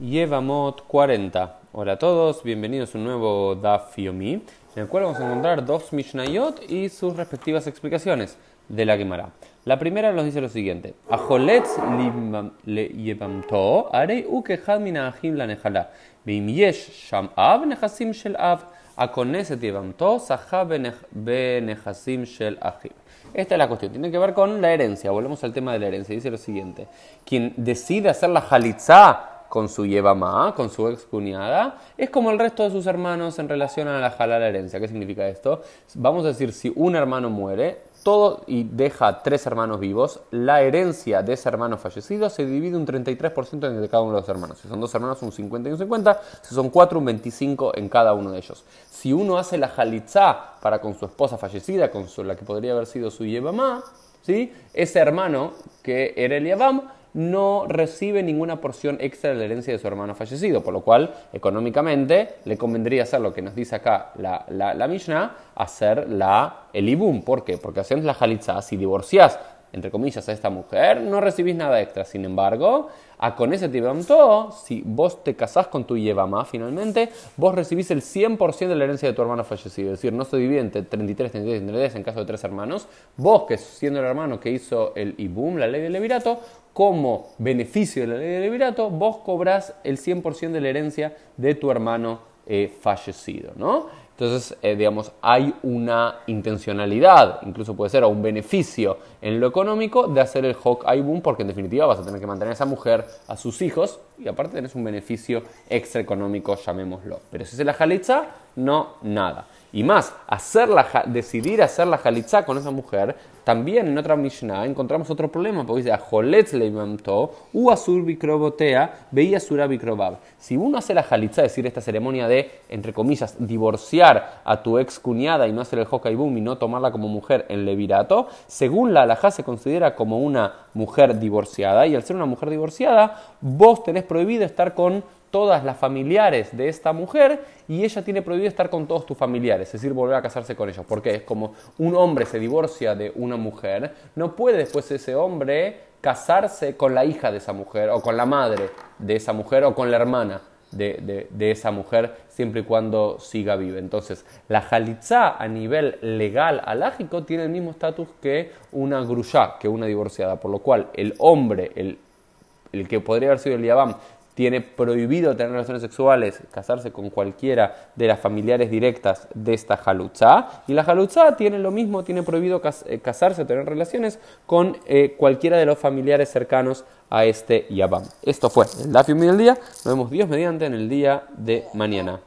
Yevamot 40. Hola a todos, bienvenidos a un nuevo Daf Yomi, en el cual vamos a encontrar dos Mishnayot y sus respectivas explicaciones de la Gemara. La primera nos dice lo siguiente: Ajoletz le yevamto arei ukehad min ahim la nehala. Veim yesh sham av nechasim shel av. Akoneset yevamto saha benechasim shel ahim. Esta es la cuestión, tiene que ver con la herencia. Volvemos al tema de la herencia. Dice lo siguiente: quien decide hacer la jalitzá con su yevamá, con su ex cuñada, es como el resto de sus hermanos en relación a la halal herencia. ¿Qué significa esto? Vamos a decir, si un hermano muere, todo y deja tres hermanos vivos, la herencia de ese hermano fallecido se divide un 33% entre cada uno de los hermanos. Si son dos hermanos, un 50 y un 50. Si son cuatro, un 25 en cada uno de ellos. Si uno hace la jalitzá para con su esposa fallecida, con la que podría haber sido su yevamá, ¿sí? ese hermano que era el yavam, no recibe ninguna porción extra de la herencia de su hermano fallecido, por lo cual económicamente le convendría hacer lo que nos dice acá la, la, Mishnah, hacer la, el ibum. ¿Por qué? Porque haciendo la jalitza, si divorcias entre comillas, a esta mujer, no recibís nada extra. Sin embargo, a con ese todo, si vos te casás con tu Yevamá finalmente, vos recibís el 100% de la herencia de tu hermano fallecido. Es decir, no se divide entre 33, 33, 33 en caso de tres hermanos. Vos, que siendo el hermano que hizo el Ibum, la ley del Levirato, como beneficio de la ley del Levirato, vos cobrás el 100% de la herencia de tu hermano eh, fallecido, ¿no? Entonces, eh, digamos, hay una intencionalidad, incluso puede ser, o un beneficio en lo económico de hacer el Hawk Boom, porque en definitiva vas a tener que mantener a esa mujer, a sus hijos, y aparte tenés un beneficio extra económico, llamémoslo. Pero si es la jalitza, no, nada. Y más, decidir hacer la jalitza con esa mujer, también en otra Mishnah encontramos otro problema, porque dice, Ajoletz leimamto, u asur bikrobotea, veía sura bikrobab. Si uno hace la es decir, esta ceremonia de, entre comillas, divorciar a tu ex cuñada y no hacer el boom y no tomarla como mujer en levirato, según la alajá se considera como una mujer divorciada, y al ser una mujer divorciada, vos tenés prohibido estar con todas las familiares de esta mujer y ella tiene prohibido estar con todos tus familiares, es decir, volver a casarse con ellos. Porque es como un hombre se divorcia de una mujer, no puede después ese hombre casarse con la hija de esa mujer, o con la madre de esa mujer, o con la hermana de, esa mujer, siempre y cuando siga viva. Entonces, la jalitzá a nivel legal, alágico, tiene el mismo estatus que una grushá, que una divorciada, por lo cual el hombre, el, el que podría haber sido el Yabam, tiene prohibido tener relaciones sexuales, casarse con cualquiera de las familiares directas de esta jalutzá. Y la jalutzá tiene lo mismo, tiene prohibido eh, casarse, tener relaciones con eh, cualquiera de los familiares cercanos a este Yabam. Esto fue el Dafium del día. Nos vemos Dios mediante en el día de mañana.